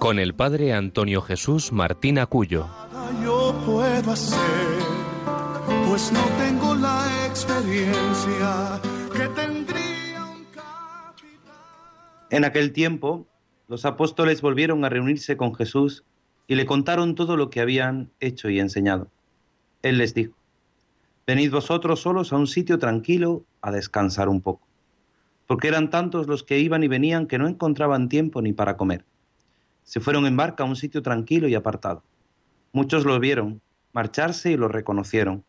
con el padre Antonio Jesús Martín Acuyo. Yo puedo hacer, pues no tengo la experiencia que tendría un capitán. En aquel tiempo, los apóstoles volvieron a reunirse con Jesús y le contaron todo lo que habían hecho y enseñado. Él les dijo, Venid vosotros solos a un sitio tranquilo a descansar un poco, porque eran tantos los que iban y venían que no encontraban tiempo ni para comer. Se fueron en barca a un sitio tranquilo y apartado. Muchos los vieron marcharse y los reconocieron.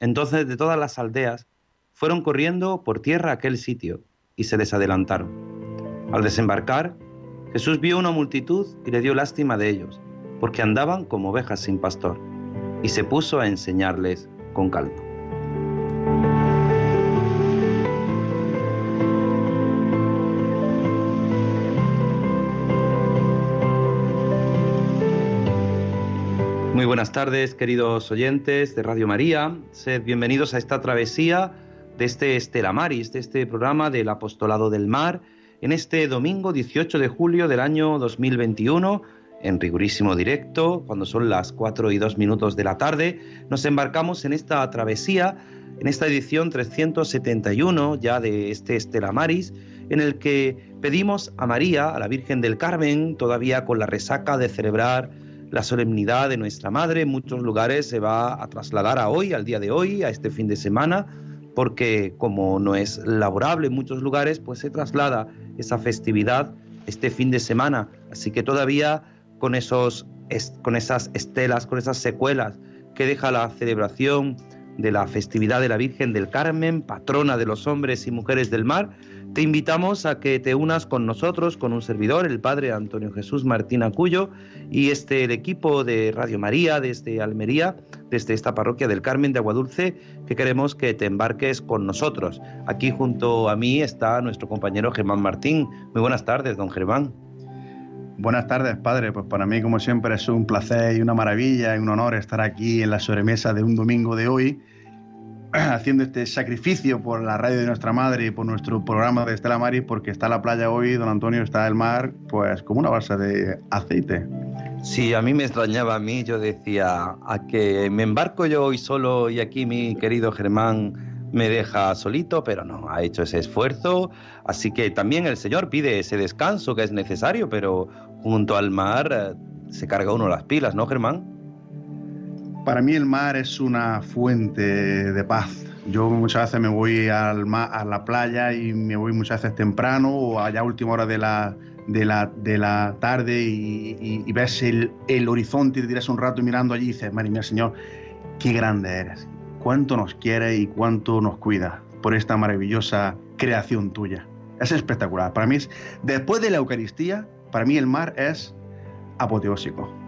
Entonces de todas las aldeas fueron corriendo por tierra a aquel sitio y se les adelantaron. Al desembarcar, Jesús vio una multitud y le dio lástima de ellos, porque andaban como ovejas sin pastor, y se puso a enseñarles con calma. Buenas tardes, queridos oyentes de Radio María. Sed bienvenidos a esta travesía de este Estela Maris, de este programa del Apostolado del Mar, en este domingo 18 de julio del año 2021, en rigurísimo directo, cuando son las 4 y 2 minutos de la tarde, nos embarcamos en esta travesía, en esta edición 371 ya de este Estela Maris, en el que pedimos a María, a la Virgen del Carmen, todavía con la resaca de celebrar la solemnidad de nuestra Madre en muchos lugares se va a trasladar a hoy, al día de hoy, a este fin de semana, porque como no es laborable en muchos lugares, pues se traslada esa festividad este fin de semana. Así que todavía con, esos, con esas estelas, con esas secuelas que deja la celebración de la festividad de la Virgen del Carmen, patrona de los hombres y mujeres del mar, te invitamos a que te unas con nosotros, con un servidor, el Padre Antonio Jesús Martín Acuyo, y este el equipo de Radio María desde Almería, desde esta parroquia del Carmen de Aguadulce, que queremos que te embarques con nosotros. Aquí junto a mí está nuestro compañero Germán Martín. Muy buenas tardes, don Germán. Buenas tardes, padre. Pues para mí, como siempre, es un placer y una maravilla y un honor estar aquí en la sobremesa de un domingo de hoy haciendo este sacrificio por la radio de nuestra madre y por nuestro programa de Estela Maris, porque está la playa hoy, don Antonio, está el mar, pues como una balsa de aceite. Sí, a mí me extrañaba a mí, yo decía, a que me embarco yo hoy solo y aquí mi querido Germán me deja solito, pero no, ha hecho ese esfuerzo, así que también el Señor pide ese descanso que es necesario, pero junto al mar eh, se carga uno las pilas, ¿no, Germán? Para mí el mar es una fuente de paz. Yo muchas veces me voy al mar, a la playa y me voy muchas veces temprano o allá a última hora de la, de la, de la tarde y, ves el, el, horizonte y te tiras un rato mirando allí y dices, madre mía, Señor, qué grande eres, cuánto nos quiere y cuánto nos cuida por esta maravillosa creación tuya. Es espectacular. Para mí, es, después de la Eucaristía, para mí el mar es apoteósico.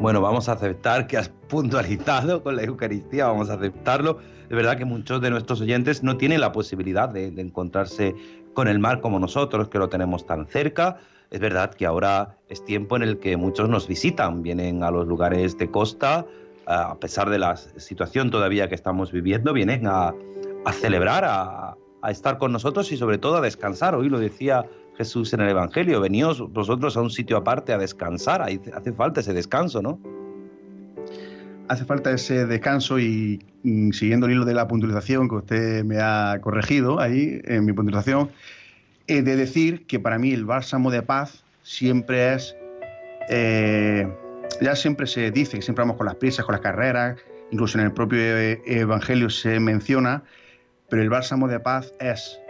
Bueno, vamos a aceptar que has puntualizado con la Eucaristía, vamos a aceptarlo. De verdad que muchos de nuestros oyentes no tienen la posibilidad de, encontrarse con el mar como nosotros, que lo tenemos tan cerca. Es verdad que ahora es tiempo en el que muchos nos visitan, vienen a los lugares de costa, a pesar de la situación todavía que estamos viviendo, vienen a, celebrar, a, a estar con nosotros y sobre todo a descansar. Hoy lo decía Jesús en el Evangelio, veníos vosotros a un sitio aparte a descansar, hace falta ese descanso, ¿no? Hace falta ese descanso y, siguiendo el hilo de la puntualización que usted me ha corregido ahí en mi puntualización, he de decir que para mí el bálsamo de paz siempre es, eh, ya siempre se dice siempre vamos con las prisas, con las carreras, incluso en el propio Evangelio se menciona, pero el bálsamo de paz es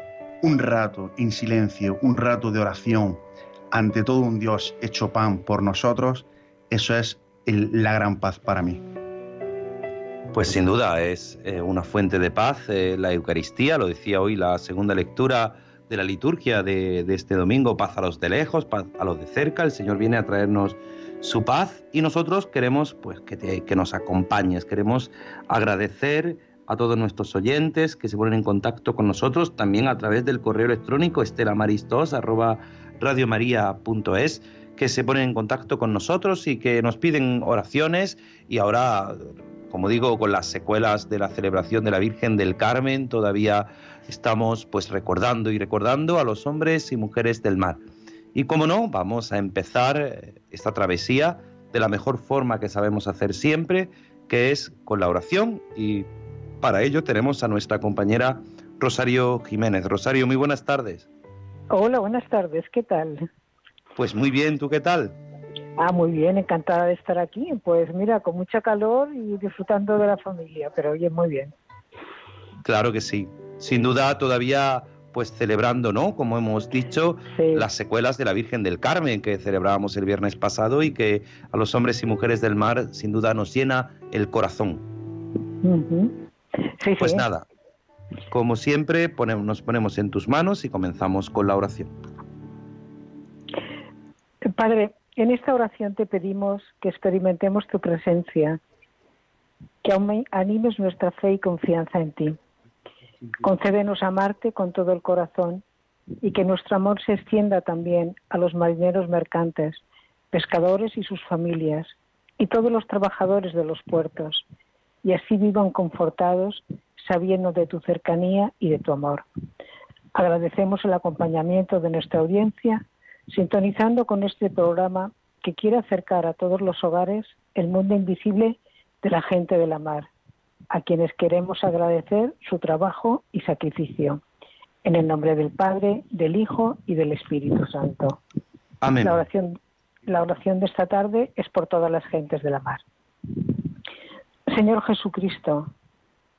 un rato en silencio, un rato de oración ante todo un Dios hecho pan por nosotros, eso es la gran paz para mí. Pues sin duda es eh, una fuente de paz, eh, la Eucaristía, lo decía hoy la segunda lectura de la liturgia de, este domingo, paz a los de lejos, paz a los de cerca, el Señor viene a traernos su paz y nosotros queremos pues que, que nos acompañes, queremos agradecer a todos nuestros oyentes que se ponen en contacto con nosotros también a través del correo electrónico estelamaristos@radiomaria.es que se ponen en contacto con nosotros y que nos piden oraciones y ahora como digo con las secuelas de la celebración de la Virgen del Carmen todavía estamos pues recordando y recordando a los hombres y mujeres del mar. Y como no, vamos a empezar eh, esta travesía de la mejor forma que sabemos hacer siempre, que es con la oración y para ello tenemos a nuestra compañera Rosario Jiménez. Rosario, muy buenas tardes. Hola, buenas tardes, ¿qué tal? Pues muy bien, ¿tú qué tal? Ah, muy bien, encantada de estar aquí. Pues mira, con mucha calor y disfrutando de la familia, pero oye, muy bien. Claro que sí. Sin duda todavía pues celebrando, ¿no? Como hemos dicho, las secuelas de la Virgen del Carmen que celebrábamos el viernes pasado y que a los hombres y mujeres del mar sin duda nos llena el corazón pues nada, como siempre, nos ponemos en tus manos y comenzamos con la oración. Padre, en esta oración te pedimos que experimentemos tu presencia, que animes nuestra fe y confianza en ti. Concédenos amarte con todo el corazón y que nuestro amor se extienda también a los marineros mercantes, pescadores y sus familias, y todos los trabajadores de los puertos, y así vivan confortados sabiendo de tu cercanía y de tu amor. Agradecemos el acompañamiento de nuestra audiencia, sintonizando con este programa que quiere acercar a todos los hogares el mundo invisible de la gente de la mar, a quienes queremos agradecer su trabajo y sacrificio. En el nombre del Padre, del Hijo y del Espíritu Santo. Amén. La oración, la oración de esta tarde es por todas las gentes de la mar. Señor Jesucristo,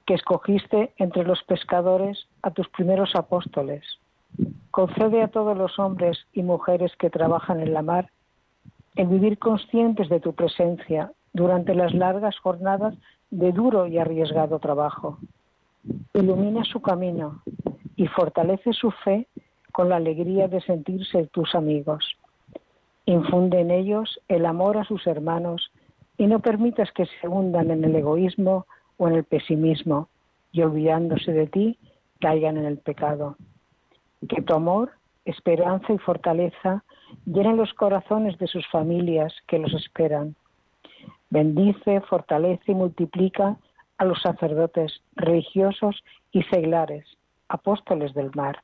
que escogiste entre los pescadores a tus primeros apóstoles, concede a todos los hombres y mujeres que trabajan en la mar el vivir conscientes de tu presencia durante las largas jornadas de duro y arriesgado trabajo. Ilumina su camino y fortalece su fe con la alegría de sentirse tus amigos. Infunde en ellos el amor a sus hermanos y no permitas que se hundan en el egoísmo o en el pesimismo y olvidándose de ti caigan en el pecado. Que tu amor, esperanza y fortaleza llenen los corazones de sus familias que los esperan. Bendice, fortalece y multiplica a los sacerdotes religiosos y seglares, apóstoles del mar.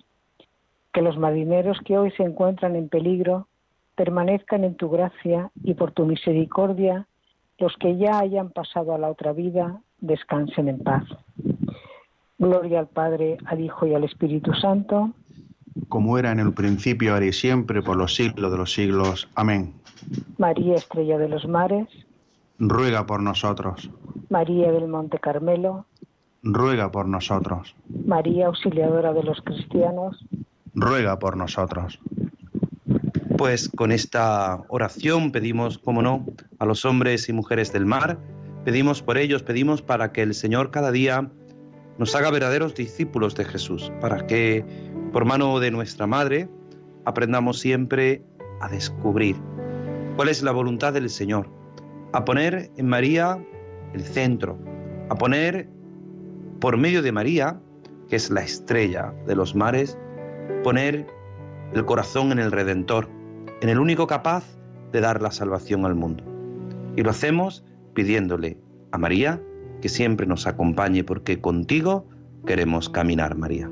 Que los marineros que hoy se encuentran en peligro permanezcan en tu gracia y por tu misericordia los que ya hayan pasado a la otra vida descansen en paz. Gloria al Padre, al Hijo y al Espíritu Santo. Como era en el principio, ahora y siempre, por los siglos de los siglos. Amén. María, estrella de los mares. Ruega por nosotros. María del Monte Carmelo. Ruega por nosotros. María, auxiliadora de los cristianos. Ruega por nosotros. Pues con esta oración pedimos, como no, a los hombres y mujeres del mar, pedimos por ellos, pedimos para que el Señor cada día nos haga verdaderos discípulos de Jesús, para que por mano de nuestra Madre aprendamos siempre a descubrir cuál es la voluntad del Señor, a poner en María el centro, a poner por medio de María, que es la estrella de los mares, poner el corazón en el Redentor, en el único capaz de dar la salvación al mundo. Y lo hacemos pidiéndole a María que siempre nos acompañe porque contigo queremos caminar, María.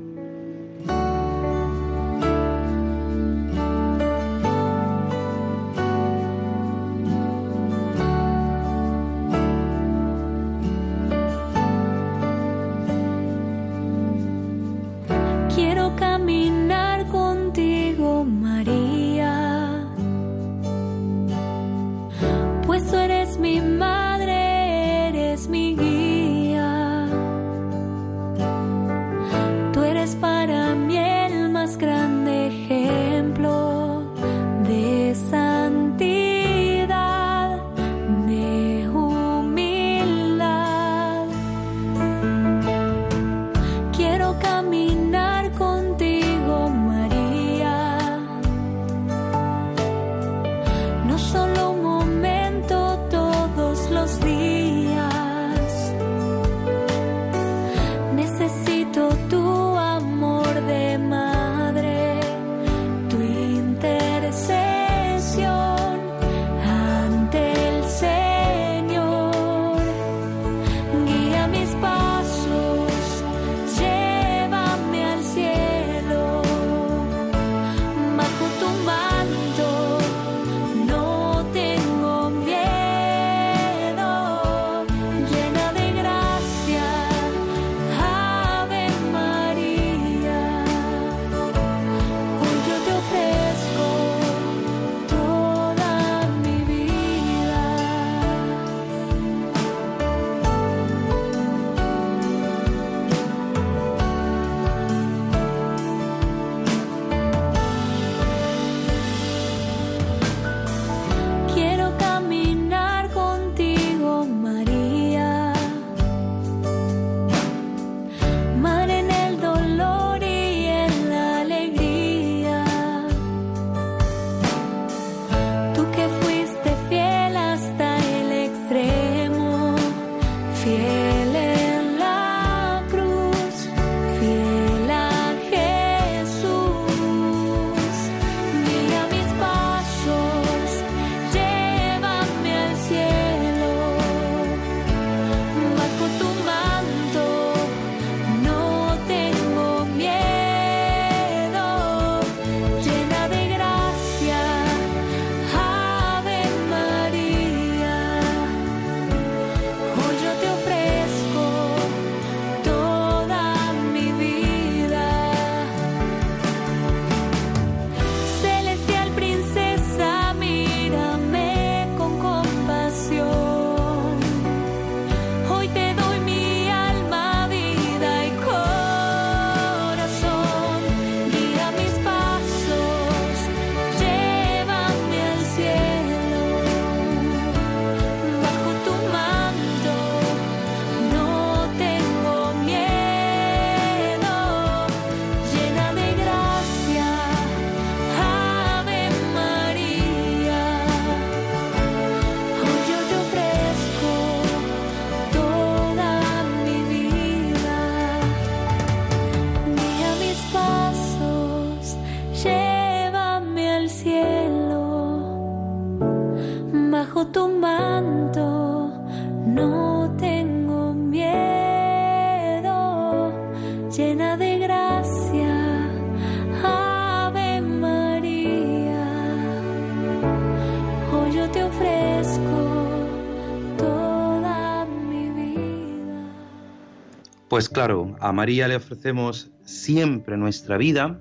Pues claro, a María le ofrecemos siempre nuestra vida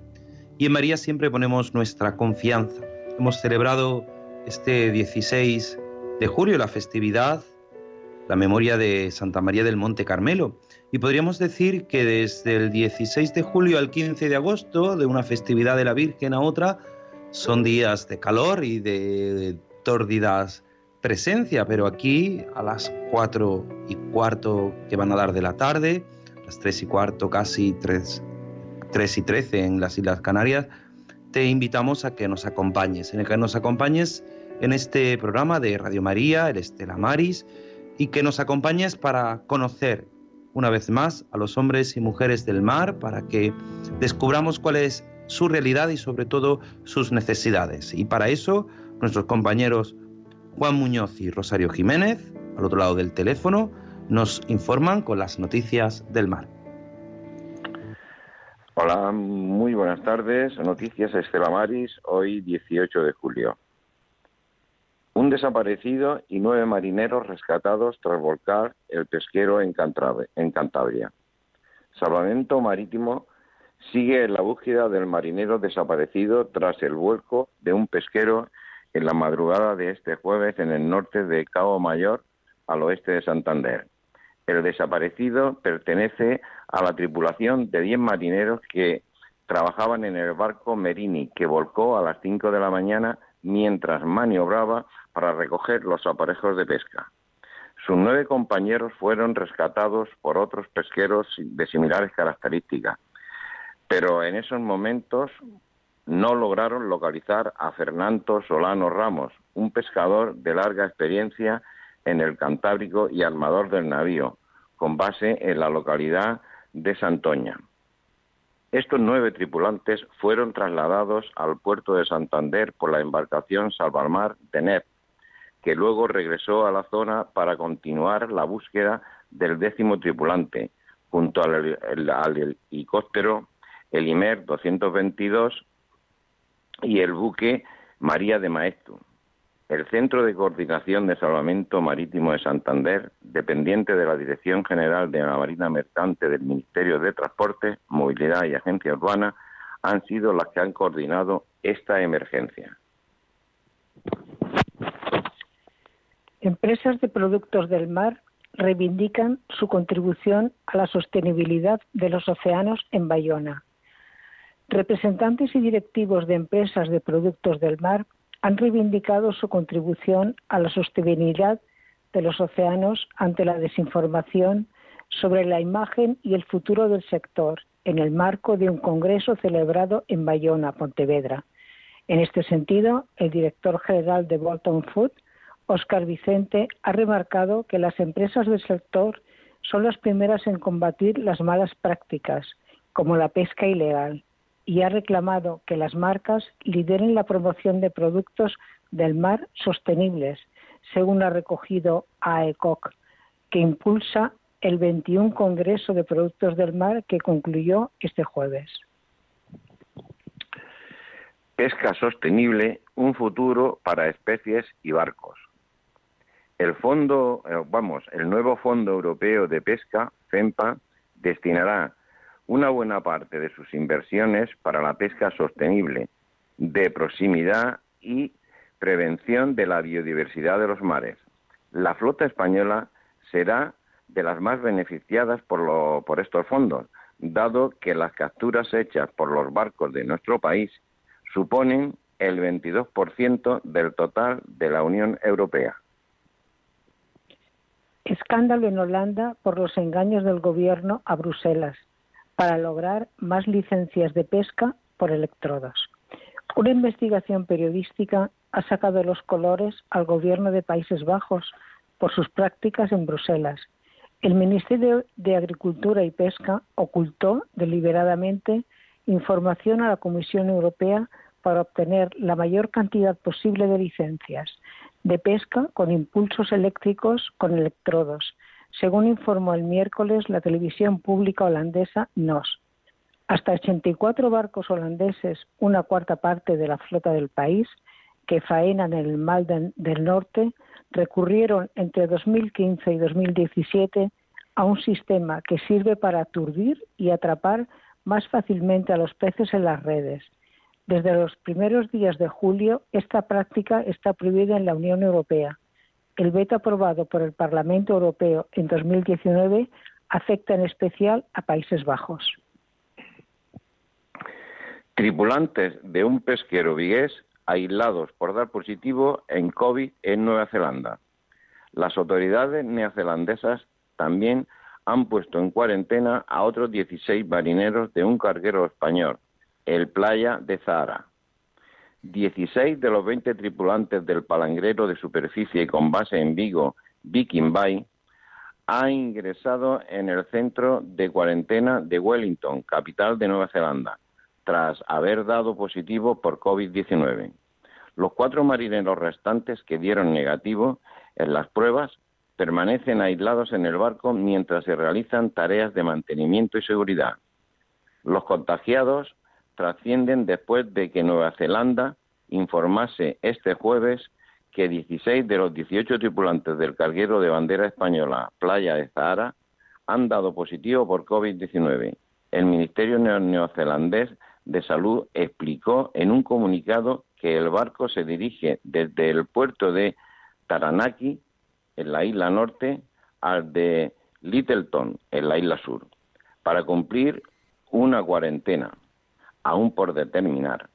y en María siempre ponemos nuestra confianza. Hemos celebrado este 16 de julio la festividad, la memoria de Santa María del Monte Carmelo. Y podríamos decir que desde el 16 de julio al 15 de agosto, de una festividad de la Virgen a otra, son días de calor y de tórdidas presencia, pero aquí a las 4 y cuarto que van a dar de la tarde, las 3 y cuarto, casi 3, 3 y 13 en las Islas Canarias, te invitamos a que nos acompañes, en que nos acompañes en este programa de Radio María, el Estela Maris, y que nos acompañes para conocer una vez más a los hombres y mujeres del mar, para que descubramos cuál es su realidad y sobre todo sus necesidades. Y para eso, nuestros compañeros Juan Muñoz y Rosario Jiménez, al otro lado del teléfono, nos informan con las noticias del mar. Hola, muy buenas tardes. Noticias Estela Maris, hoy 18 de julio. Un desaparecido y nueve marineros rescatados tras volcar el pesquero en, Cantabria. Salvamento Marítimo sigue en la búsqueda del marinero desaparecido tras el vuelco de un pesquero en la madrugada de este jueves en el norte de Cabo Mayor, al oeste de Santander. El desaparecido pertenece a la tripulación de 10 marineros que trabajaban en el barco Merini, que volcó a las 5 de la mañana mientras maniobraba para recoger los aparejos de pesca. Sus nueve compañeros fueron rescatados por otros pesqueros de similares características, pero en esos momentos no lograron localizar a Fernando Solano Ramos, un pescador de larga experiencia en el Cantábrico y armador del navío, con base en la localidad de Santoña. Estos nueve tripulantes fueron trasladados al puerto de Santander por la embarcación Salvalmar de NEP, que luego regresó a la zona para continuar la búsqueda del décimo tripulante, junto al, helicóptero Elimer 222 y el buque María de Maestu. El Centro de Coordinación de Salvamento Marítimo de Santander, dependiente de la Dirección General de la Marina Mercante del Ministerio de Transporte, Movilidad y Agencia Urbana, han sido las que han coordinado esta emergencia. Empresas de productos del mar reivindican su contribución a la sostenibilidad de los océanos en Bayona. Representantes y directivos de empresas de productos del mar han reivindicado su contribución a la sostenibilidad de los océanos ante la desinformación sobre la imagen y el futuro del sector en el marco de un congreso celebrado en Bayona, Pontevedra. En este sentido, el director general de Bolton Food, Oscar Vicente, ha remarcado que las empresas del sector son las primeras en combatir las malas prácticas, como la pesca ilegal, y ha reclamado que las marcas lideren la promoción de productos del mar sostenibles, según ha recogido AECOC, que impulsa el 21 Congreso de Productos del Mar que concluyó este jueves. Pesca sostenible, un futuro para especies y barcos. El fondo, eh, vamos, el nuevo Fondo Europeo de Pesca, FEMPA, destinará una buena parte de sus inversiones para la pesca sostenible, de proximidad y prevención de la biodiversidad de los mares. La flota española será de las más beneficiadas por, por estos fondos, dado que las capturas hechas por los barcos de nuestro país suponen el 22% del total de la Unión Europea. Escándalo en Holanda por los engaños del gobierno a Bruselas para lograr más licencias de pesca por electrodos. Una investigación periodística ha sacado los colores al gobierno de Países Bajos por sus prácticas en Bruselas. El Ministerio de Agricultura y Pesca ocultó deliberadamente información a la Comisión Europea para obtener la mayor cantidad posible de licencias, de pesca con impulsos eléctricos con electrodos, según informó el miércoles la televisión pública holandesa NOS. Hasta 84 barcos holandeses, una cuarta parte de la flota del país, que faenan en el Mar del Norte, recurrieron entre 2015 y 2017 a un sistema que sirve para aturdir y atrapar más fácilmente a los peces en las redes. Desde los primeros días de julio, esta práctica está prohibida en la Unión Europea. El veto aprobado por el Parlamento Europeo en 2019 afecta en especial a Países Bajos. Tripulantes de un pesquero vigués aislados por dar positivo en COVID en Nueva Zelanda. Las autoridades neozelandesas también han puesto en cuarentena a otros 16 marineros de un carguero español, el Playa de Zahara. 16 de los 20 tripulantes del palangrero de superficie con base en Vigo, Viking Bay, han ingresado en el centro de cuarentena de Wellington, capital de Nueva Zelanda, tras haber dado positivo por COVID-19. Los cuatro marineros restantes que dieron negativo en las pruebas permanecen aislados en el barco mientras se realizan tareas de mantenimiento y seguridad. Los contagiados trascienden después de que Nueva Zelanda informase este jueves que 16 de los 18 tripulantes del carguero de bandera española Playa de Zahara han dado positivo por COVID-19. El Ministerio neozelandés de Salud explicó en un comunicado que el barco se dirige desde el puerto de Taranaki, en la isla norte, al de Littleton, en la isla sur, para cumplir una cuarentena, aún por determinar,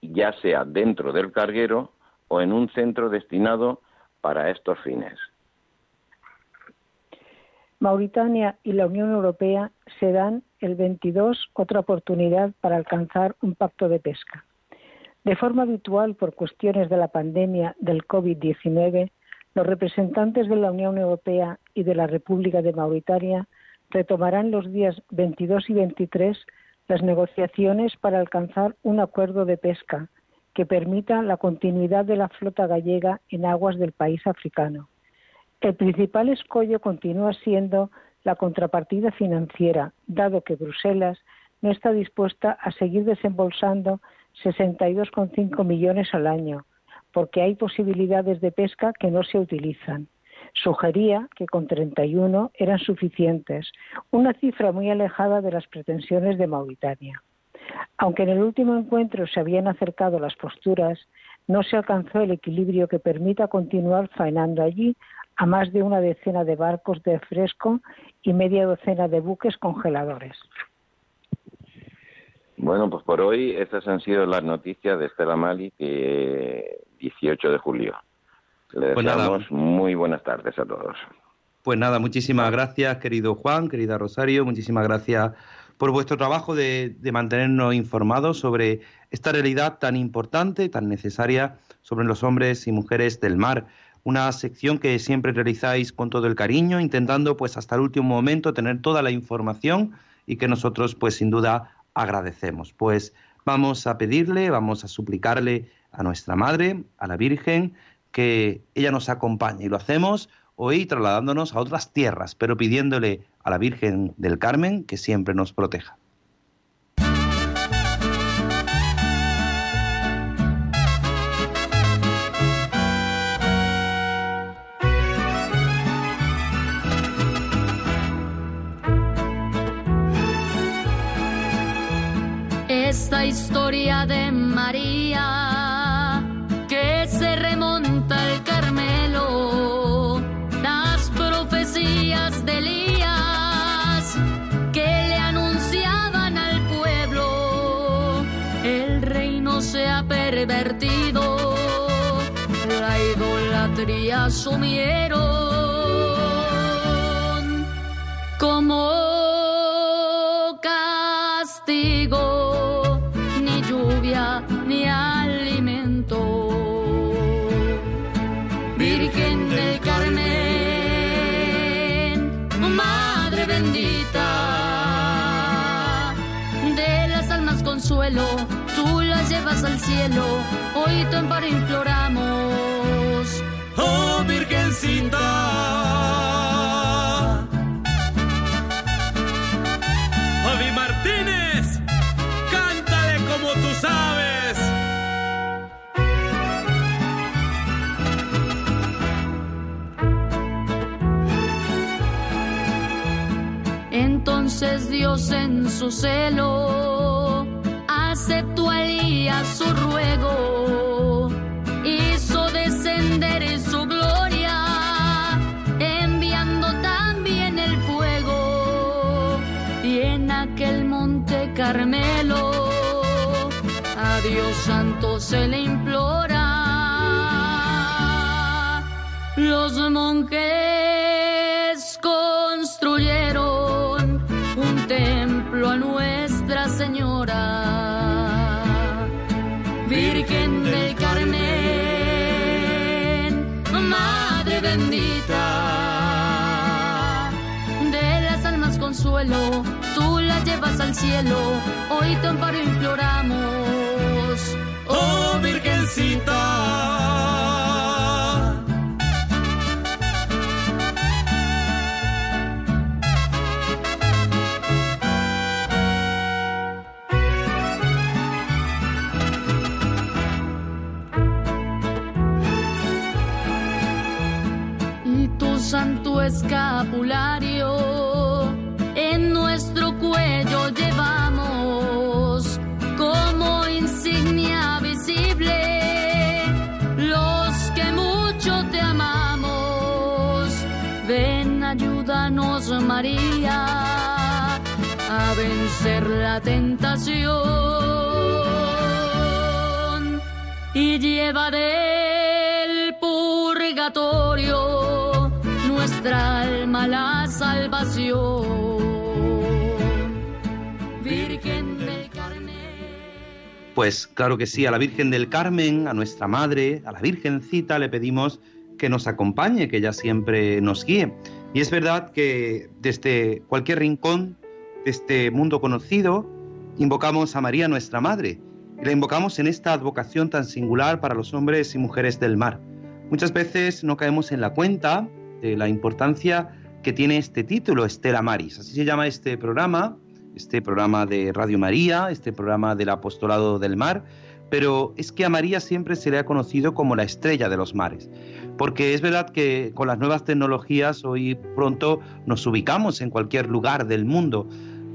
ya sea dentro del carguero o en un centro destinado para estos fines. Mauritania y la Unión Europea se dan el 22 otra oportunidad para alcanzar un pacto de pesca. De forma habitual, por cuestiones de la pandemia del COVID-19, los representantes de la Unión Europea y de la República de Mauritania retomarán los días 22 y 23 las negociaciones para alcanzar un acuerdo de pesca que permita la continuidad de la flota gallega en aguas del país africano. El principal escollo continúa siendo la contrapartida financiera, dado que Bruselas no está dispuesta a seguir desembolsando 62,5 millones al año, porque hay posibilidades de pesca que no se utilizan. Sugería que con 31 eran suficientes, una cifra muy alejada de las pretensiones de Mauritania. Aunque en el último encuentro se habían acercado las posturas, no se alcanzó el equilibrio que permita continuar faenando allí a más de una decena de barcos de fresco y media docena de buques congeladores. Bueno, pues por hoy esas han sido las noticias de Estela Mali, que 18 de julio. Le Pues deseamos muy buenas tardes a todos. Pues nada, muchísimas gracias, querido Juan, querida Rosario, muchísimas gracias por vuestro trabajo de, de mantenernos informados sobre esta realidad tan importante, tan necesaria sobre los hombres y mujeres del mar. Una sección que siempre realizáis con todo el cariño, intentando pues hasta el último momento tener toda la información y que nosotros pues sin duda agradecemos. Pues vamos a pedirle, vamos a suplicarle a nuestra Madre, a la Virgen, que ella nos acompañe y lo hacemos hoy trasladándonos a otras tierras, pero pidiéndole a la Virgen del Carmen que siempre nos proteja. Esta historia de María idolatría sumieron como castigo, ni lluvia ni alimento. Virgen del Carmen, Madre bendita, de las almas consuelo, tú las llevas al cielo, hoy tu amparo imploramos. Virgencita. Javi Martínez, cántale como tú sabes. Entonces Dios en su celo aceptó a su ruego, Carmelo a Dios Santo se le implora. Los monjes cielo, hoy tu amparo imploramos. Oh Virgencita. tu santo escapulario María a vencer la tentación y lleva del purgatorio nuestra alma la salvación. Virgen del Carmen. Pues claro que sí, a la Virgen del Carmen, a nuestra Madre, a la Virgencita le pedimos que nos acompañe, que ella siempre nos guíe. Y es verdad que desde cualquier rincón de este mundo conocido, invocamos a María, nuestra Madre, y la invocamos en esta advocación tan singular para los hombres y mujeres del mar. Muchas veces no caemos en la cuenta de la importancia que tiene este título, Estela Maris. Así se llama este programa, este programa de Radio María, este programa del Apostolado del Mar, pero es que a María siempre se le ha conocido como la estrella de los mares, porque es verdad que con las nuevas tecnologías hoy pronto nos ubicamos en cualquier lugar del mundo,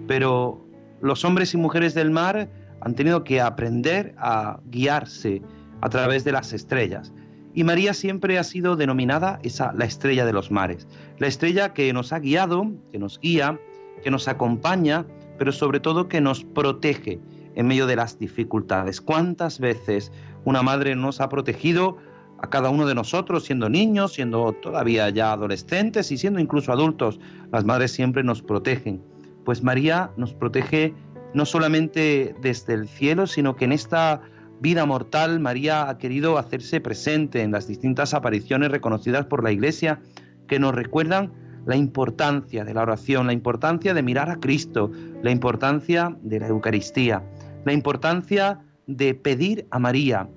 pero los hombres y mujeres del mar han tenido que aprender a guiarse a través de las estrellas. Y María siempre ha sido denominada esa la estrella de los mares, la estrella que nos ha guiado, que nos guía, que nos acompaña, pero sobre todo que nos protege en medio de las dificultades. ¿Cuántas veces una madre nos ha protegido a cada uno de nosotros, siendo niños, siendo todavía ya adolescentes y siendo incluso adultos? Las madres siempre nos protegen. Pues María nos protege no solamente desde el cielo, sino que en esta vida mortal María ha querido hacerse presente en las distintas apariciones reconocidas por la Iglesia que nos recuerdan la importancia de la oración, la importancia de mirar a Cristo, la importancia de la Eucaristía, la importancia de pedir a María,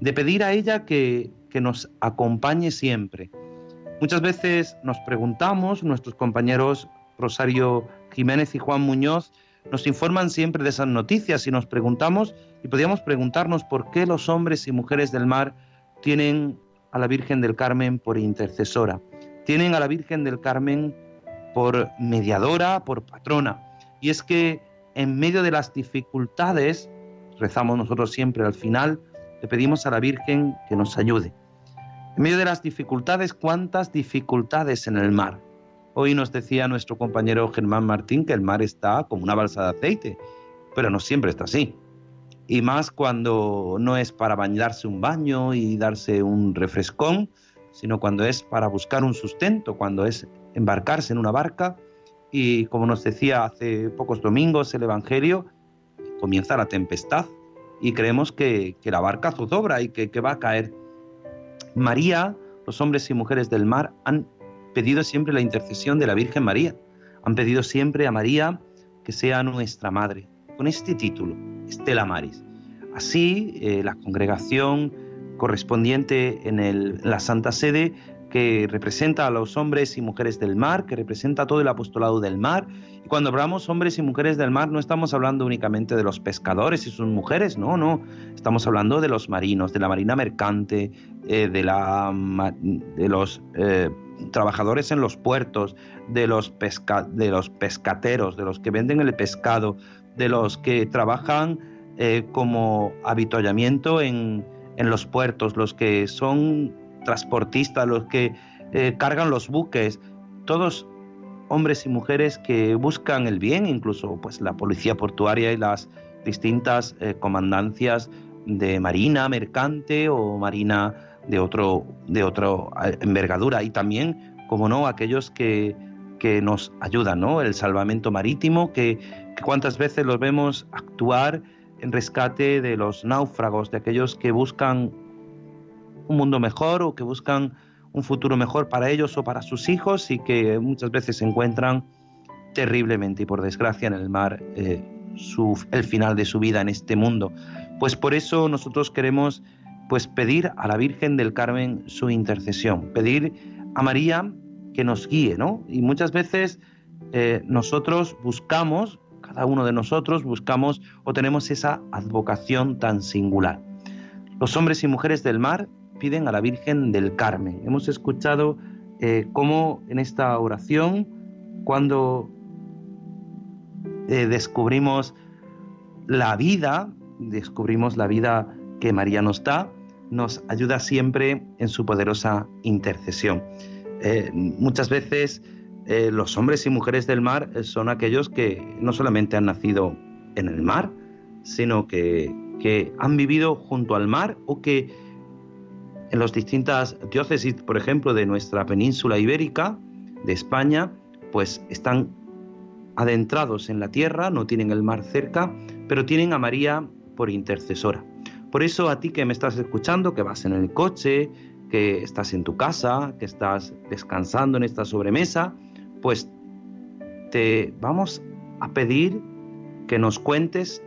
de pedir a ella que, que nos acompañe siempre. Muchas veces nos preguntamos, nuestros compañeros Rosario Jiménez y Juan Muñoz nos informan siempre de esas noticias y nos preguntamos y podríamos preguntarnos por qué los hombres y mujeres del mar tienen a la Virgen del Carmen por intercesora, tienen a la Virgen del Carmen por mediadora, por patrona. Y es que en medio de las dificultades, rezamos nosotros siempre al final, le pedimos a la Virgen que nos ayude. En medio de las dificultades, ¿cuántas dificultades en el mar? Hoy nos decía nuestro compañero Germán Martín que el mar está como una balsa de aceite, pero no siempre está así. Y más cuando no es para bañarse un baño y darse un refrescón, sino cuando es para buscar un sustento, cuando es embarcarse en una barca y como nos decía hace pocos domingos el Evangelio, comienza la tempestad y creemos que, que la barca zozobra y que, que va a caer. María, los hombres y mujeres del mar han pedido siempre la intercesión de la Virgen María, han pedido siempre a María que sea nuestra madre, con este título, Estela Maris. Así, eh, la congregación correspondiente en, el, en la Santa Sede que representa a los hombres y mujeres del mar, que representa todo el apostolado del mar. Y cuando hablamos hombres y mujeres del mar, no estamos hablando únicamente de los pescadores y sus mujeres, no, no. Estamos hablando de los marinos, de la marina mercante, eh, de, la, de los eh, trabajadores en los puertos, de los, de los pescateros, de los que venden el pescado, de los que trabajan eh, como habituallamiento en, en los puertos, los que son transportistas, los que eh, cargan los buques, todos hombres y mujeres que buscan el bien, incluso pues la policía portuaria y las distintas eh, comandancias de marina mercante o marina de otro de otro eh, envergadura y también como no aquellos que, que nos ayudan, ¿no? El salvamento marítimo que, que cuántas veces los vemos actuar en rescate de los náufragos, de aquellos que buscan un mundo mejor o que buscan un futuro mejor para ellos o para sus hijos y que muchas veces se encuentran terriblemente y por desgracia en el mar eh, el final de su vida en este mundo. Pues por eso nosotros queremos pues pedir a la Virgen del Carmen su intercesión, pedir a María que nos guíe, ¿no? Y muchas veces eh, nosotros buscamos, cada uno de nosotros buscamos o tenemos esa advocación tan singular. Los hombres y mujeres del mar piden a la Virgen del Carmen. Hemos escuchado eh, cómo en esta oración, cuando eh, descubrimos la vida, descubrimos la vida que María nos da, nos ayuda siempre en su poderosa intercesión. Eh, muchas veces los hombres y mujeres del mar son aquellos que no solamente han nacido en el mar, sino que, que han vivido junto al mar o que en las distintas diócesis, por ejemplo, de nuestra península ibérica, de España, pues están adentrados en la tierra, no tienen el mar cerca, pero tienen a María por intercesora. Por eso a ti que me estás escuchando, que vas en el coche, que estás en tu casa, que estás descansando en esta sobremesa, pues te vamos a pedir que nos cuentes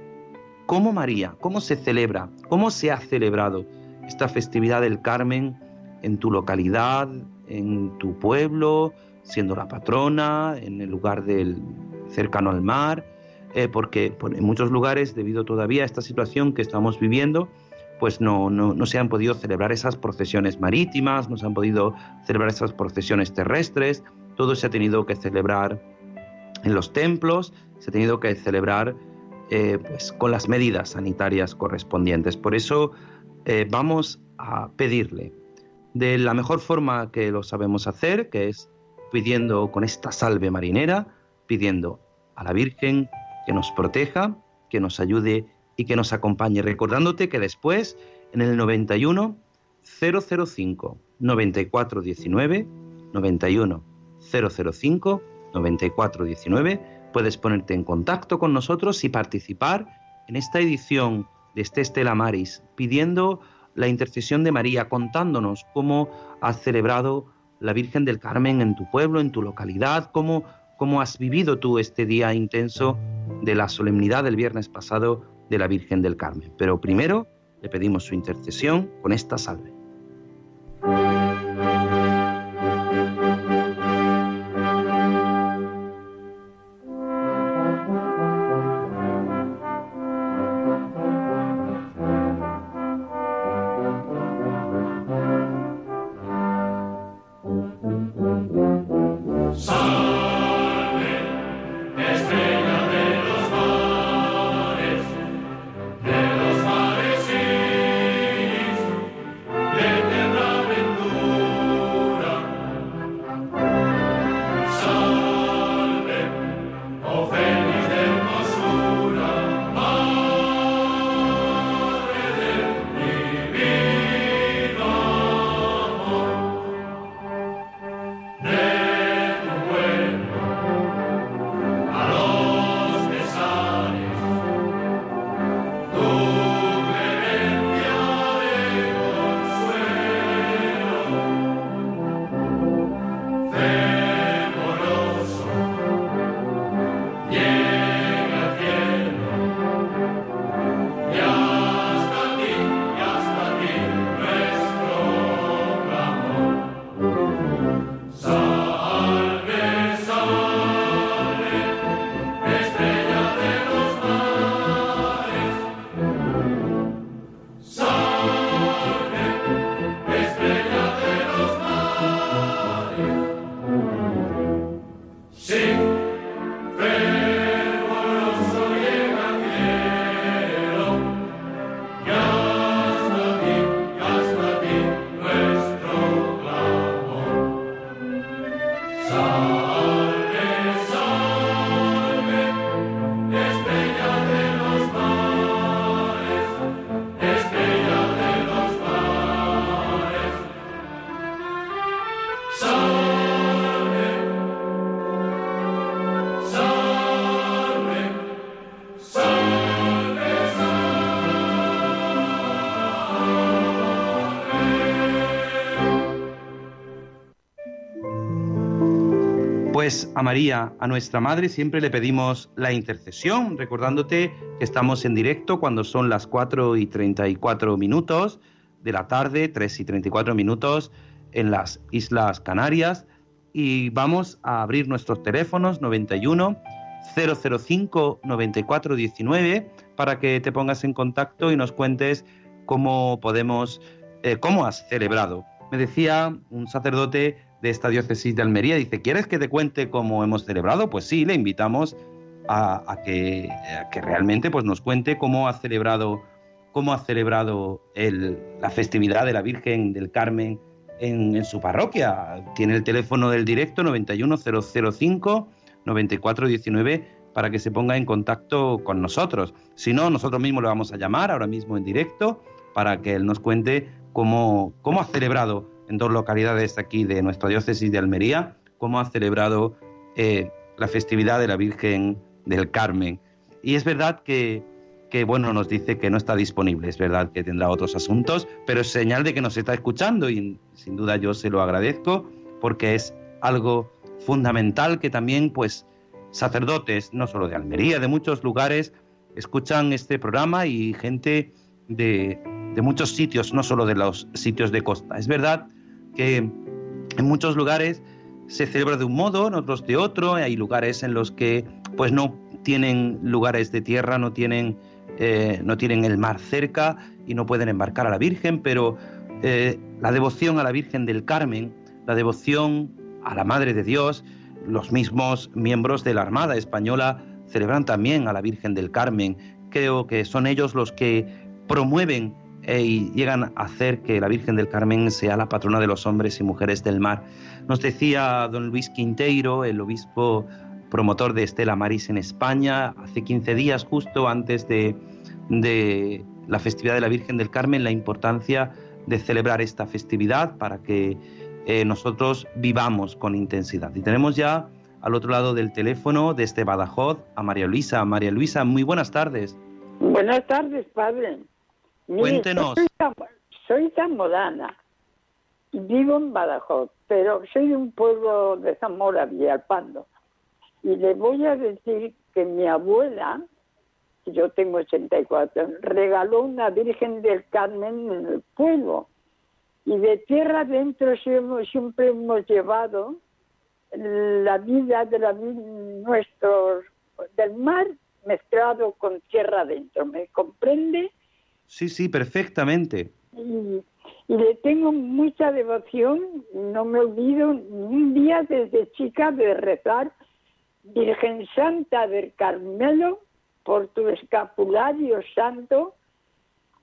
cómo María, cómo se celebra, cómo se ha celebrado esta festividad del Carmen en tu localidad, en tu pueblo, siendo la patrona, en el lugar del cercano al mar, eh, porque en muchos lugares, debido todavía a esta situación que estamos viviendo, pues no, no, se han podido celebrar esas procesiones marítimas, no se han podido celebrar esas procesiones terrestres, todo se ha tenido que celebrar en los templos, se ha tenido que celebrar eh, pues, con las medidas sanitarias correspondientes. Por eso eh, vamos a pedirle de la mejor forma que lo sabemos hacer, que es pidiendo con esta salve marinera, pidiendo a la Virgen que nos proteja, que nos ayude y que nos acompañe, recordándote que después en el 91 005 9419 91 005 9419 puedes ponerte en contacto con nosotros y participar en esta edición de este Estela Maris, pidiendo la intercesión de María, contándonos cómo has celebrado la Virgen del Carmen en tu pueblo, en tu localidad, cómo, cómo has vivido tú este día intenso de la solemnidad del viernes pasado de la Virgen del Carmen. Pero primero le pedimos su intercesión con esta salve. A María, a nuestra Madre, siempre le pedimos la intercesión, recordándote que estamos en directo cuando son las 4 y 34 minutos de la tarde, 3 y 34 minutos en las Islas Canarias. Y vamos a abrir nuestros teléfonos 91 005 9419 para que te pongas en contacto y nos cuentes cómo podemos, eh, cómo has celebrado. Me decía un sacerdote de esta diócesis de Almería, dice, ¿quieres que te cuente cómo hemos celebrado? Pues sí, le invitamos a, que, que, realmente pues, nos cuente cómo ha celebrado, cómo ha celebrado el, la festividad de la Virgen del Carmen en, en, su parroquia. Tiene el teléfono del directo 91005 9419 para que se ponga en contacto con nosotros. Si no, nosotros mismos le vamos a llamar ahora mismo en directo para que él nos cuente cómo, cómo ha celebrado en dos localidades aquí de nuestra diócesis de Almería, cómo ha celebrado eh, la festividad de la Virgen del Carmen. Y es verdad que, bueno, nos dice que no está disponible, es verdad que tendrá otros asuntos, pero es señal de que nos está escuchando y sin duda yo se lo agradezco porque es algo fundamental que también, pues, sacerdotes, no solo de Almería, de muchos lugares, escuchan este programa y gente de muchos sitios, no solo de los sitios de costa. Es verdad que en muchos lugares se celebra de un modo, en otros de otro, hay lugares en los que pues no tienen lugares de tierra, no tienen, eh, no tienen el mar cerca y no pueden embarcar a la Virgen, pero eh, la devoción a la Virgen del Carmen, la devoción a la Madre de Dios, los mismos miembros de la Armada Española celebran también a la Virgen del Carmen. Creo que son ellos los que promueven y llegan a hacer que la Virgen del Carmen sea la patrona de los hombres y mujeres del mar. Nos decía don Luis Quinteiro, el obispo promotor de Estela Maris en España, hace 15 días, justo antes de, de la festividad de la Virgen del Carmen, la importancia de celebrar esta festividad para que eh, nosotros vivamos con intensidad. Y tenemos ya al otro lado del teléfono, desde Badajoz, a María Luisa. María Luisa, muy buenas tardes. Buenas tardes, padre. Cuéntenos. Soy, zamorana y vivo en Badajoz, pero soy de un pueblo de Zamora, Villalpando. Y le voy a decir que mi abuela, yo tengo 84, regaló una Virgen del Carmen en el pueblo. Y de tierra adentro siempre hemos llevado la vida de la nuestro del mar mezclado con tierra adentro. ¿Me comprende? Sí, sí, perfectamente. Y, le tengo mucha devoción, no me olvido ni un día desde chica de rezar, Virgen Santa del Carmelo, por tu escapulario santo,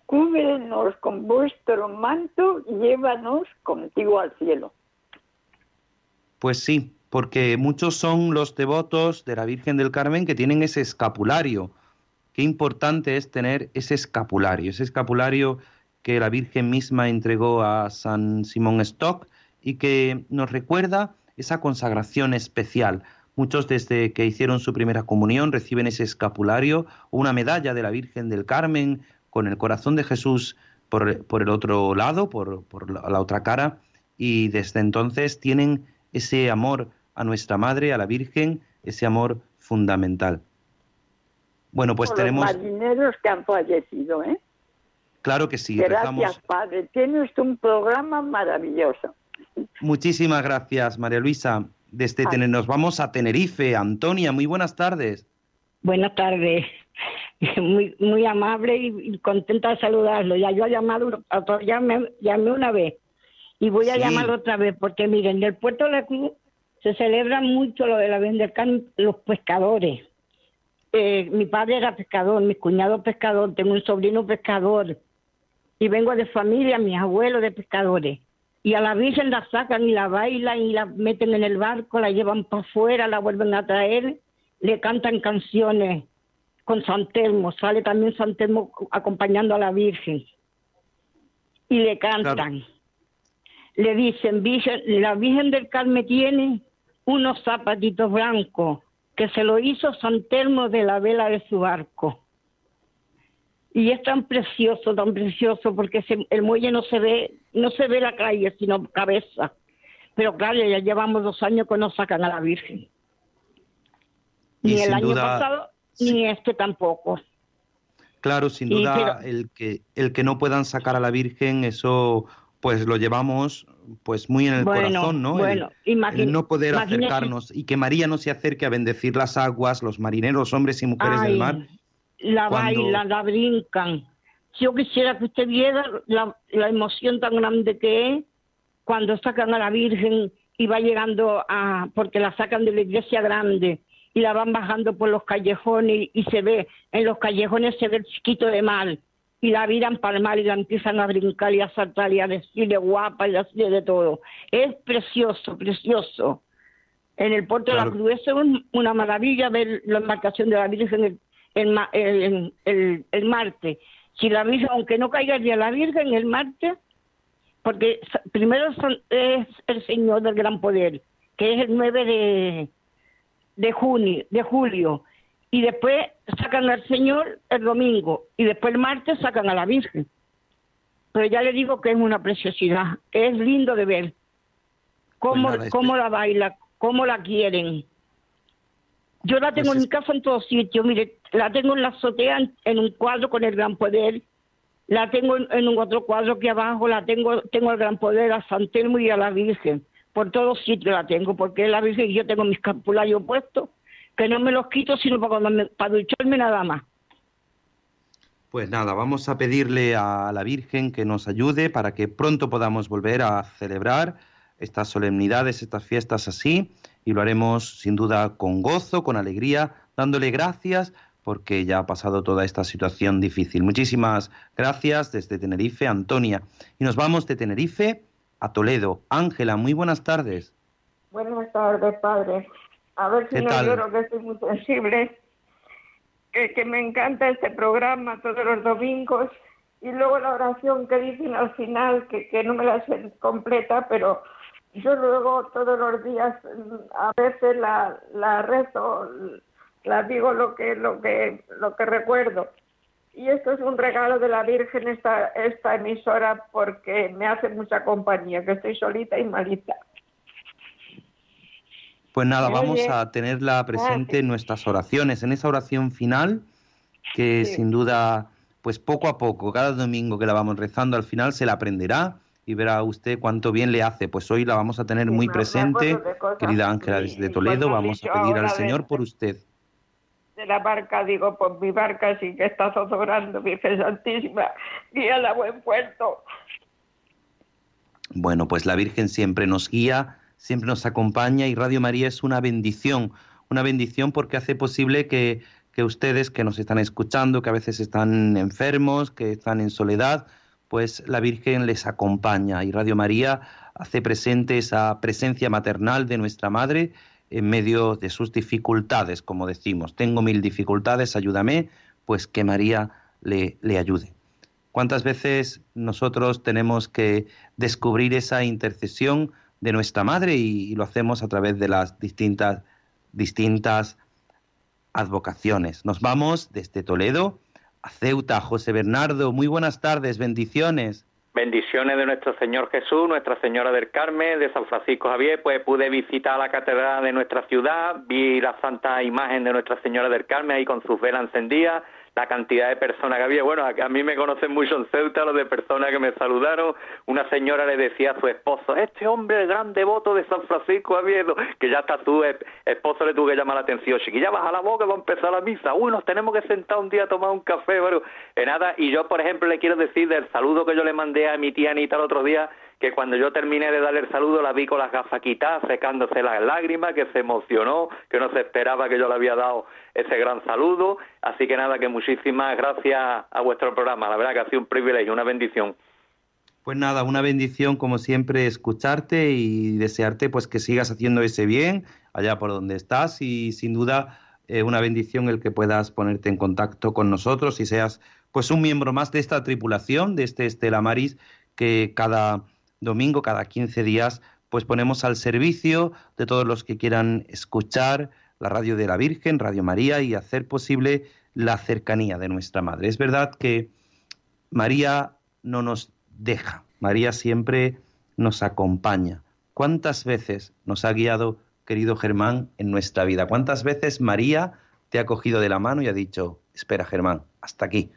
cúbrenos con vuestro manto y llévanos contigo al cielo. Pues sí, porque muchos son los devotos de la Virgen del Carmen que tienen ese escapulario qué importante es tener ese escapulario, ese escapulario que la Virgen misma entregó a San Simón Stock y que nos recuerda esa consagración especial. Muchos desde que hicieron su primera comunión reciben ese escapulario o una medalla de la Virgen del Carmen con el corazón de Jesús por, el otro lado, por, por la otra cara, y desde entonces tienen ese amor a nuestra Madre, a la Virgen, ese amor fundamental. Bueno, pues tenemos... Los marineros que han fallecido, ¿eh? Claro que sí. Gracias, padre. Tienes un programa maravilloso. Muchísimas gracias, María Luisa. Desde Tener nos vamos a Tenerife. Antonia, muy buenas tardes. Buenas tardes. Muy, muy amable y, contenta de saludarlo. Ya yo he llamado, ya me, llamé una vez y voy a llamar otra vez porque miren, en el puerto de la Cruz se celebra mucho lo de la vender los pescadores eh, mi padre era pescador, mi cuñado pescador, tengo un sobrino pescador y vengo de familia, mis abuelos de pescadores. Y a la Virgen la sacan y la bailan y la meten en el barco, la llevan para afuera, la vuelven a traer, le cantan canciones con San Telmo, sale también San Telmo acompañando a la Virgen. Y le cantan. Le dicen, la Virgen del Carmen tiene unos zapatitos blancos que se lo hizo San Telmo de la vela de su barco. Y es tan precioso, tan precioso, porque el muelle no se ve, no se ve la calle, sino cabeza. Pero claro, ya llevamos dos años que no sacan a la Virgen. Ni el año pasado, ni este tampoco. Claro, sin duda, el, que, el que no puedan sacar a la Virgen, eso pues lo llevamos pues muy en el corazón, ¿no? Bueno, el, no poder acercarnos y que María no se acerque a bendecir las aguas, los marineros, hombres y mujeres del mar. La bailan, la brincan. Yo quisiera que usted viera la, la emoción tan grande que es cuando sacan a la Virgen y va llegando a, porque la sacan de la iglesia grande y la van bajando por los callejones y, se ve, en los callejones se ve el chiquito de mal y la el mal y la empiezan a brincar y a saltar y a decirle guapa y a decirle de todo. Es precioso, precioso. En el puerto de la Cruz es una maravilla ver la embarcación de la Virgen el, el, el, el, martes. Si la Virgen, aunque no caiga el día la Virgen el martes, porque primero es el Señor del Gran Poder, que es el 9 de, de junio, de julio, y después sacan al Señor el domingo, y después el martes sacan a la Virgen. Pero ya le digo que es una preciosidad, es lindo de ver cómo, pues cómo la baila, cómo la quieren. Yo la tengo pues en mi casa en todos sitios, mire, la tengo en la azotea en, un cuadro con el gran poder, la tengo en, un otro cuadro aquí abajo, la tengo, tengo el gran poder a San Telmo y a la Virgen por todos sitios la tengo, porque la Virgen yo tengo mis capularios puestos, que no me los quito sino para, para ducharme nada más. Pues nada, vamos a pedirle a la Virgen que nos ayude para que pronto podamos volver a celebrar estas solemnidades, estas fiestas así, y lo haremos sin duda con gozo, con alegría, dándole gracias porque ya ha pasado toda esta situación difícil. Muchísimas gracias desde Tenerife, Antonia. Y nos vamos de Tenerife a Toledo. Ángela, muy buenas tardes. Buenas tardes, padre. A ver si no lloro, que estoy muy sensible. Que, que me encanta este programa todos los domingos. Y luego la oración que dicen al final, que, que no me la sé completa, pero yo luego todos los días a veces la, la rezo, la digo lo que, lo que, lo que recuerdo. Y esto es un regalo de la Virgen, esta, esta emisora, porque me hace mucha compañía, que estoy solita y malita. Pues nada, vamos a tenerla presente en nuestras oraciones, en esa oración final, que sin duda, pues poco a poco, cada domingo que la vamos rezando, al final se la aprenderá y verá usted cuánto bien le hace. Pues hoy la vamos a tener muy presente, querida Ángela desde Toledo, vamos a pedir al Señor por usted de la barca, digo, por mi barca sí que está zozorando, Virgen Santísima, guía a buen puerto. Bueno, pues la Virgen siempre nos guía, siempre nos acompaña y Radio María es una bendición, una bendición porque hace posible que, ustedes que nos están escuchando, que a veces están enfermos, que están en soledad, pues la Virgen les acompaña y Radio María hace presente esa presencia maternal de nuestra Madre en medio de sus dificultades, como decimos. Tengo mil dificultades, ayúdame, pues que María le, le ayude. ¿Cuántas veces nosotros tenemos que descubrir esa intercesión de nuestra Madre y, lo hacemos a través de las distintas, distintas advocaciones? Nos vamos desde Toledo a Ceuta. José Bernardo, muy buenas tardes, bendiciones. Bendiciones de nuestro Señor Jesús, Nuestra Señora del Carmen, de San Francisco Javier, pues pude visitar la catedral de nuestra ciudad, vi la santa imagen de Nuestra Señora del Carmen ahí con sus velas encendidas, la cantidad de personas que había. Bueno, a, mí me conocen mucho en Ceuta los de personas que me saludaron. Una señora le decía a su esposo, este hombre el gran devoto de San Francisco Aviedo, que ya está su esposo le tuvo que llamar la atención, chiquilla, baja la boca, va a empezar la misa. Uy, nos tenemos que sentar un día a tomar un café, bueno, eh, nada. Y yo, por ejemplo, le quiero decir del saludo que yo le mandé a mi tía Anita el otro día, que cuando yo terminé de darle el saludo la vi con las gafas quitadas, secándose las lágrimas, que se emocionó, que no se esperaba que yo le había dado ese gran saludo. Así que nada, que muchísimas gracias a vuestro programa. La verdad que ha sido un privilegio, una bendición. Pues nada, una bendición como siempre escucharte y desearte pues que sigas haciendo ese bien allá por donde estás y sin duda eh, una bendición el que puedas ponerte en contacto con nosotros y seas pues un miembro más de esta tripulación, de este Estela Maris que cada domingo, cada 15 días, pues ponemos al servicio de todos los que quieran escuchar la radio de la Virgen, Radio María, y hacer posible la cercanía de nuestra Madre. Es verdad que María no nos deja, María siempre nos acompaña, ¿Cuántas veces nos ha guiado, querido Germán, en nuestra vida? ¿Cuántas veces María te ha cogido de la mano y ha dicho, espera Germán, hasta aquí?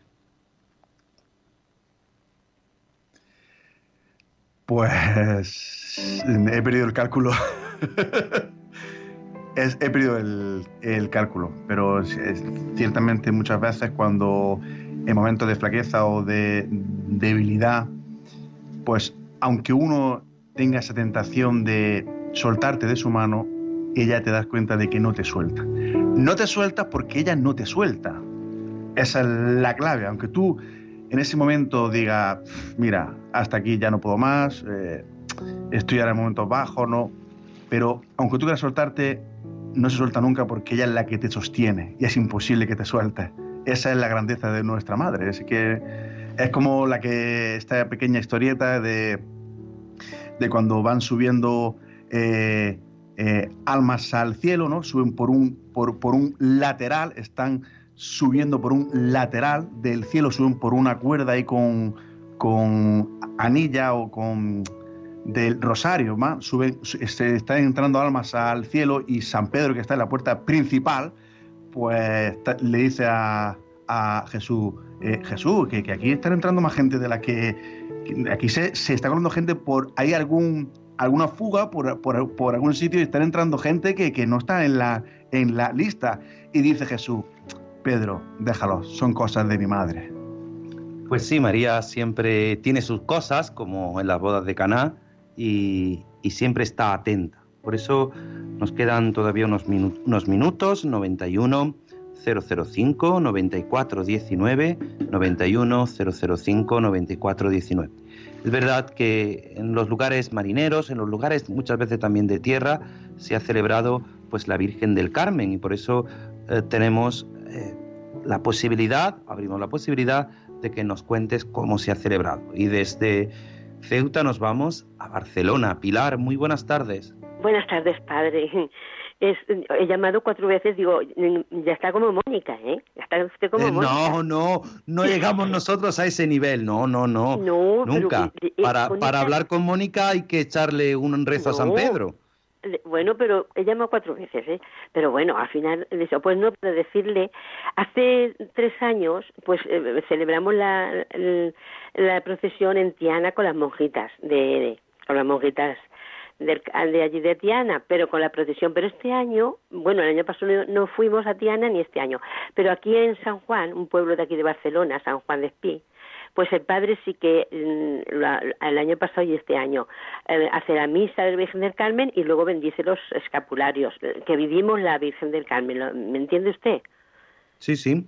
Pues he perdido el cálculo. he perdido el, cálculo, pero ciertamente muchas veces cuando en momentos de flaqueza o de debilidad, pues aunque uno tenga esa tentación de soltarte de su mano, ella te das cuenta de que no te suelta. No te suelta porque ella no te suelta. Esa es la clave. Aunque tú en ese momento digas, mira, hasta aquí ya no puedo más, eh, estoy ahora en momentos bajos, no. Pero aunque tú quieras soltarte, no se suelta nunca porque ella es la que te sostiene y es imposible que te suelte. Esa es la grandeza de nuestra madre. Es que es como la que esta pequeña historieta de, de cuando van subiendo eh, eh, almas al cielo, ¿no? Suben por un, por, por un lateral, están subiendo por un lateral del cielo, suben por una cuerda ahí con, con anilla o con del rosario, Suben, se están entrando almas al cielo y San Pedro, que está en la puerta principal, pues le dice a, Jesús, eh, Jesús, que, aquí están entrando más gente de la que, aquí se, está colando gente por, hay algún, alguna fuga por, por, algún sitio y están entrando gente que, que, no está en la, en la lista. Y dice Jesús, Pedro, déjalo, son cosas de mi madre. Pues sí, María siempre tiene sus cosas, como en las bodas de Caná, y, siempre está atenta. Por eso nos quedan todavía unos, unos minutos, 91 005 94 19 91 005 94 19. Es verdad que en los lugares marineros, en los lugares muchas veces también de tierra, se ha celebrado pues la Virgen del Carmen y por eso eh, tenemos eh, la posibilidad, abrimos la posibilidad de que nos cuentes cómo se ha celebrado. Y desde Ceuta nos vamos a Barcelona. Pilar, muy buenas tardes. Buenas tardes, padre. he llamado cuatro veces, digo, ya está como Mónica, ¿eh? Ya está usted como eh, Mónica. No, no, no llegamos nosotros a ese nivel, no, no, no. No, nunca. Eh, para, para hablar con Mónica hay que echarle un rezo a San Pedro. Bueno, pero he llamado cuatro veces, ¿eh? Pero bueno, al final, pues no, para decirle, hace tres años, pues eh, celebramos la, la, procesión en Tiana con las monjitas, de, con las monjitas de, de allí de Tiana, pero con la procesión. Pero este año, bueno, el año pasado no, fuimos a Tiana ni este año, pero aquí en San Juan, un pueblo de aquí de Barcelona, San Juan de Espí, pues el padre sí que mm, el año pasado y este año eh, hace la misa del Virgen del Carmen y luego bendice los escapularios, eh, que vivimos la Virgen del Carmen, ¿me entiende usted? Sí, sí.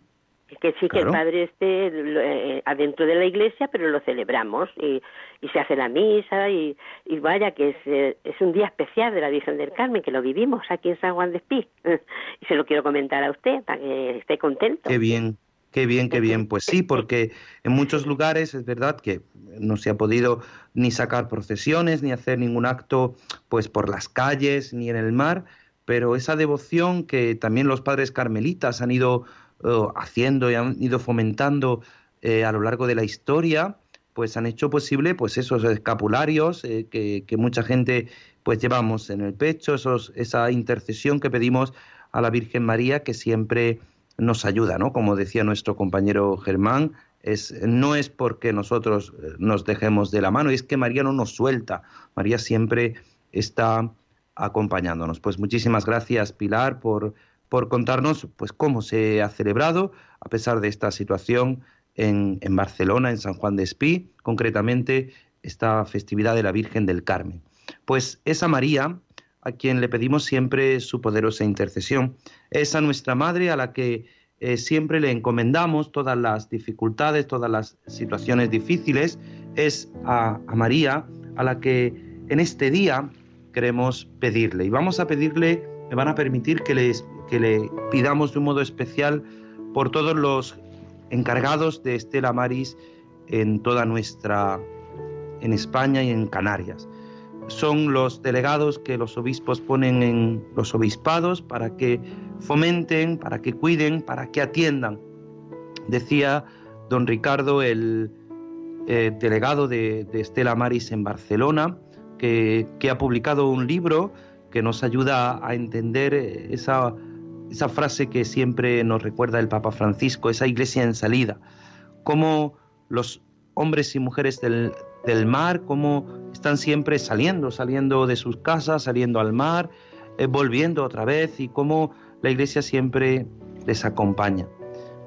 Que sí que el padre esté eh, adentro de la iglesia, pero lo celebramos y, y se hace la misa y, y vaya que es, es un día especial de la Virgen del Carmen, que lo vivimos aquí en San Juan de Espí. y se lo quiero comentar a usted para que esté contento. Qué bien, Qué bien, qué bien. Pues sí, porque en muchos lugares es verdad que no se ha podido ni sacar procesiones, ni hacer ningún acto pues por las calles, ni en el mar, pero esa devoción que también los padres carmelitas han ido eh, haciendo y han ido fomentando eh, a lo largo de la historia, pues han hecho posible pues esos escapularios eh, que, que, mucha gente pues llevamos en el pecho, esos, esa intercesión que pedimos a la Virgen María que siempre nos ayuda, ¿no? Como decía nuestro compañero Germán, es, no es porque nosotros eh, nos dejemos de la mano, es que María no nos suelta, María siempre está acompañándonos. Pues muchísimas gracias Pilar por, por contarnos pues cómo se ha celebrado a pesar de esta situación en, en Barcelona, en San Juan de Espí, concretamente esta festividad de la Virgen del Carmen. Pues esa María a quien le pedimos siempre su poderosa intercesión. Es a nuestra Madre a la que eh, siempre le encomendamos todas las dificultades, todas las situaciones difíciles. Es a, María a la que en este día queremos pedirle. Y vamos a pedirle, me van a permitir que, les, que le pidamos de un modo especial por todos los encargados de Estela Maris en toda nuestra, en España y en Canarias son los delegados que los obispos ponen en los obispados para que fomenten, para que cuiden, para que atiendan. Decía don Ricardo, el eh, delegado de, Estela Maris en Barcelona, que, ha publicado un libro que nos ayuda a entender esa, esa frase que siempre nos recuerda el Papa Francisco, esa iglesia en salida, cómo los hombres y mujeres del, del mar, cómo están siempre saliendo, saliendo de sus casas, saliendo al mar, eh, volviendo otra vez y cómo la iglesia siempre les acompaña.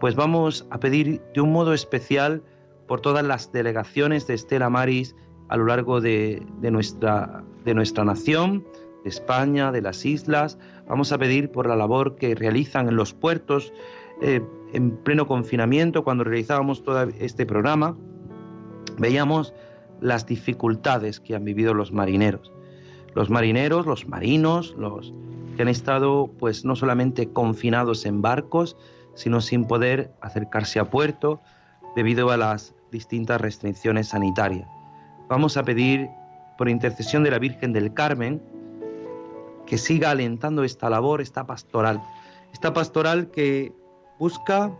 Pues vamos a pedir de un modo especial por todas las delegaciones de Estela Maris a lo largo de, nuestra, de nuestra nación, de España, de las islas. Vamos a pedir por la labor que realizan en los puertos eh, en pleno confinamiento, cuando realizábamos todo este programa, veíamos las dificultades que han vivido los marineros. Los marineros, los marinos, los que han estado pues no solamente confinados en barcos, sino sin poder acercarse a puerto debido a las distintas restricciones sanitarias. Vamos a pedir por intercesión de la Virgen del Carmen que siga alentando esta labor, esta pastoral, esta pastoral que busca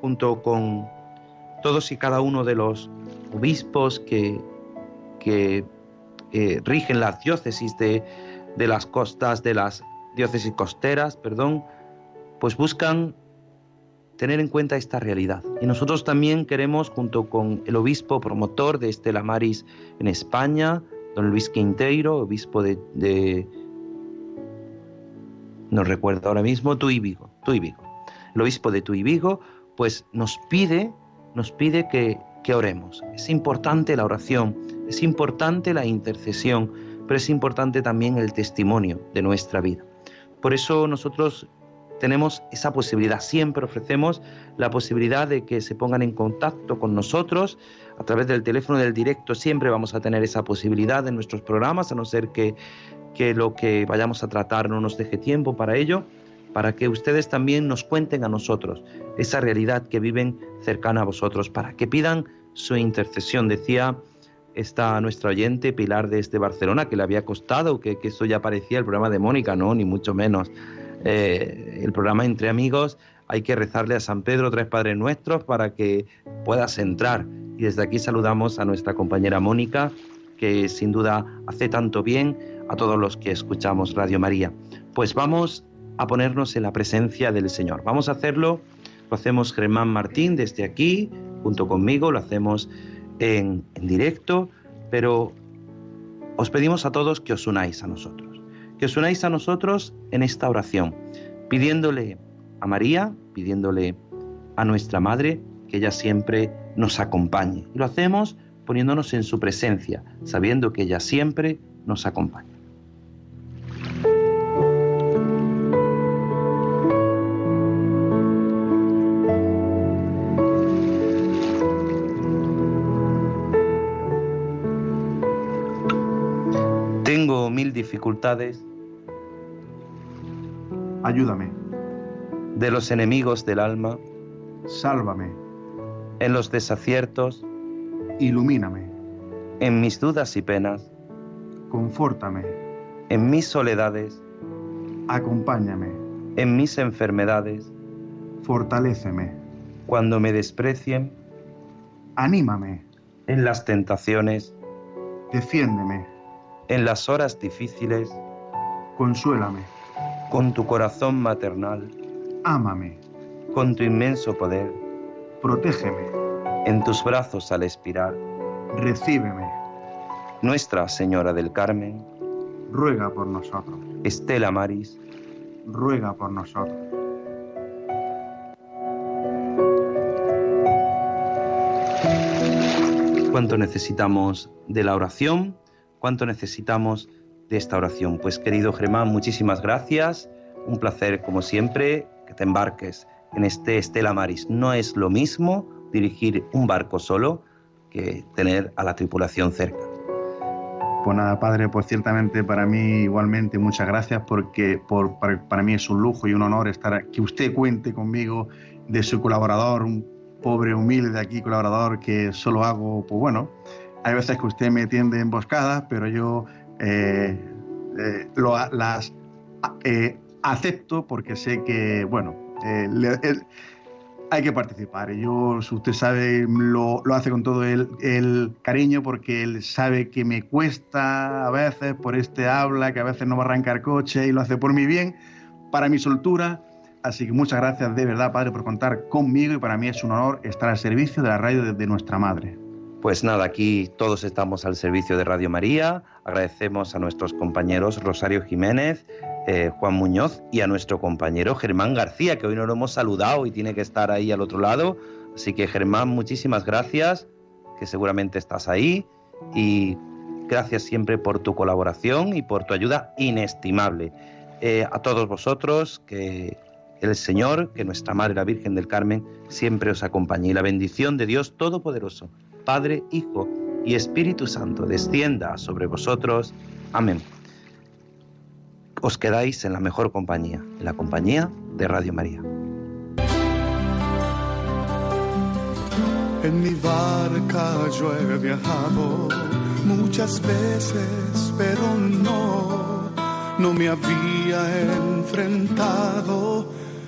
junto con todos y cada uno de los obispos que que eh, rigen las diócesis de, de las costas, de las diócesis costeras, perdón, pues buscan tener en cuenta esta realidad. Y nosotros también queremos, junto con el obispo promotor de Estela Maris en España, don Luis Quinteiro, obispo de, de no recuerdo ahora mismo, Tuy Vigo, Vigo. El obispo de Tuy Vigo, pues nos pide, nos pide que, que oremos. Es importante la oración, es importante la intercesión, pero es importante también el testimonio de nuestra vida. Por eso nosotros tenemos esa posibilidad, siempre ofrecemos la posibilidad de que se pongan en contacto con nosotros a través del teléfono del directo, siempre vamos a tener esa posibilidad en nuestros programas, a no ser que, que lo que vayamos a tratar no nos deje tiempo para ello, para que ustedes también nos cuenten a nosotros esa realidad que viven cercana a vosotros, para que pidan su intercesión. Decía está nuestra oyente Pilar desde Barcelona, que le había costado, que, que eso ya parecía el programa de Mónica, no, ni mucho menos. Eh, el programa Entre Amigos, hay que rezarle a San Pedro tres Padres Nuestros para que puedas entrar. Y desde aquí saludamos a nuestra compañera Mónica, que sin duda hace tanto bien a todos los que escuchamos Radio María. Pues vamos a ponernos en la presencia del Señor. Vamos a hacerlo, lo hacemos Germán Martín desde aquí, junto conmigo, lo hacemos en, directo, pero os pedimos a todos que os unáis a nosotros, que os unáis a nosotros en esta oración, pidiéndole a María, pidiéndole a nuestra Madre que ella siempre nos acompañe. Y lo hacemos poniéndonos en su presencia, sabiendo que ella siempre nos acompaña. Dificultades. Ayúdame. De los enemigos del alma. Sálvame. En los desaciertos. Ilumíname. En mis dudas y penas. Confórtame. En mis soledades. Acompáñame. En mis enfermedades. Fortaléceme. Cuando me desprecien. Anímame. En las tentaciones. Defiéndeme en las horas difíciles, consuélame. Con tu corazón maternal, ámame. Con tu inmenso poder, protégeme. En tus brazos al expirar, recíbeme. Nuestra Señora del Carmen, ruega por nosotros. Estela Maris, ruega por nosotros. Cuánto necesitamos de la oración cuánto necesitamos de esta oración. Pues querido Germán, muchísimas gracias. Un placer, como siempre, que te embarques en este Estela Maris. No es lo mismo dirigir un barco solo que tener a la tripulación cerca. Pues nada, padre, pues ciertamente para mí igualmente muchas gracias porque por, para, mí es un lujo y un honor estar que usted cuente conmigo de su colaborador, un pobre, humilde aquí colaborador que solo hago, pues bueno, hay veces que usted me tiende emboscadas, pero yo eh, eh, las eh, acepto porque sé que, bueno, hay que participar. Yo, usted sabe, lo, lo hace con todo el, el, cariño porque él sabe que me cuesta a veces por este habla, que a veces no va a arrancar coche y lo hace por mi bien, para mi soltura. Así que muchas gracias de verdad, Padre, por contar conmigo y para mí es un honor estar al servicio de la radio de, de nuestra Madre. Pues nada, aquí todos estamos al servicio de Radio María. Agradecemos a nuestros compañeros Rosario Jiménez, eh, Juan Muñoz y a nuestro compañero Germán García, que hoy no lo hemos saludado y tiene que estar ahí al otro lado. Así que Germán, muchísimas gracias, que seguramente estás ahí y gracias siempre por tu colaboración y por tu ayuda inestimable. Eh, a todos vosotros, que el Señor, que nuestra Madre la Virgen del Carmen, siempre os acompañe y la bendición de Dios Todopoderoso, Padre, Hijo y Espíritu Santo, descienda sobre vosotros. Amén os quedáis en la mejor compañía, en la compañía de Radio María. En mi barca yo he viajado muchas veces, pero no, no me había enfrentado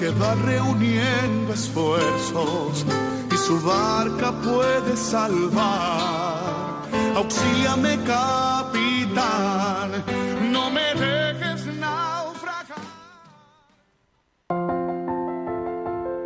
que va reuniendo esfuerzos y su barca puede salvar. Auxíame, capitán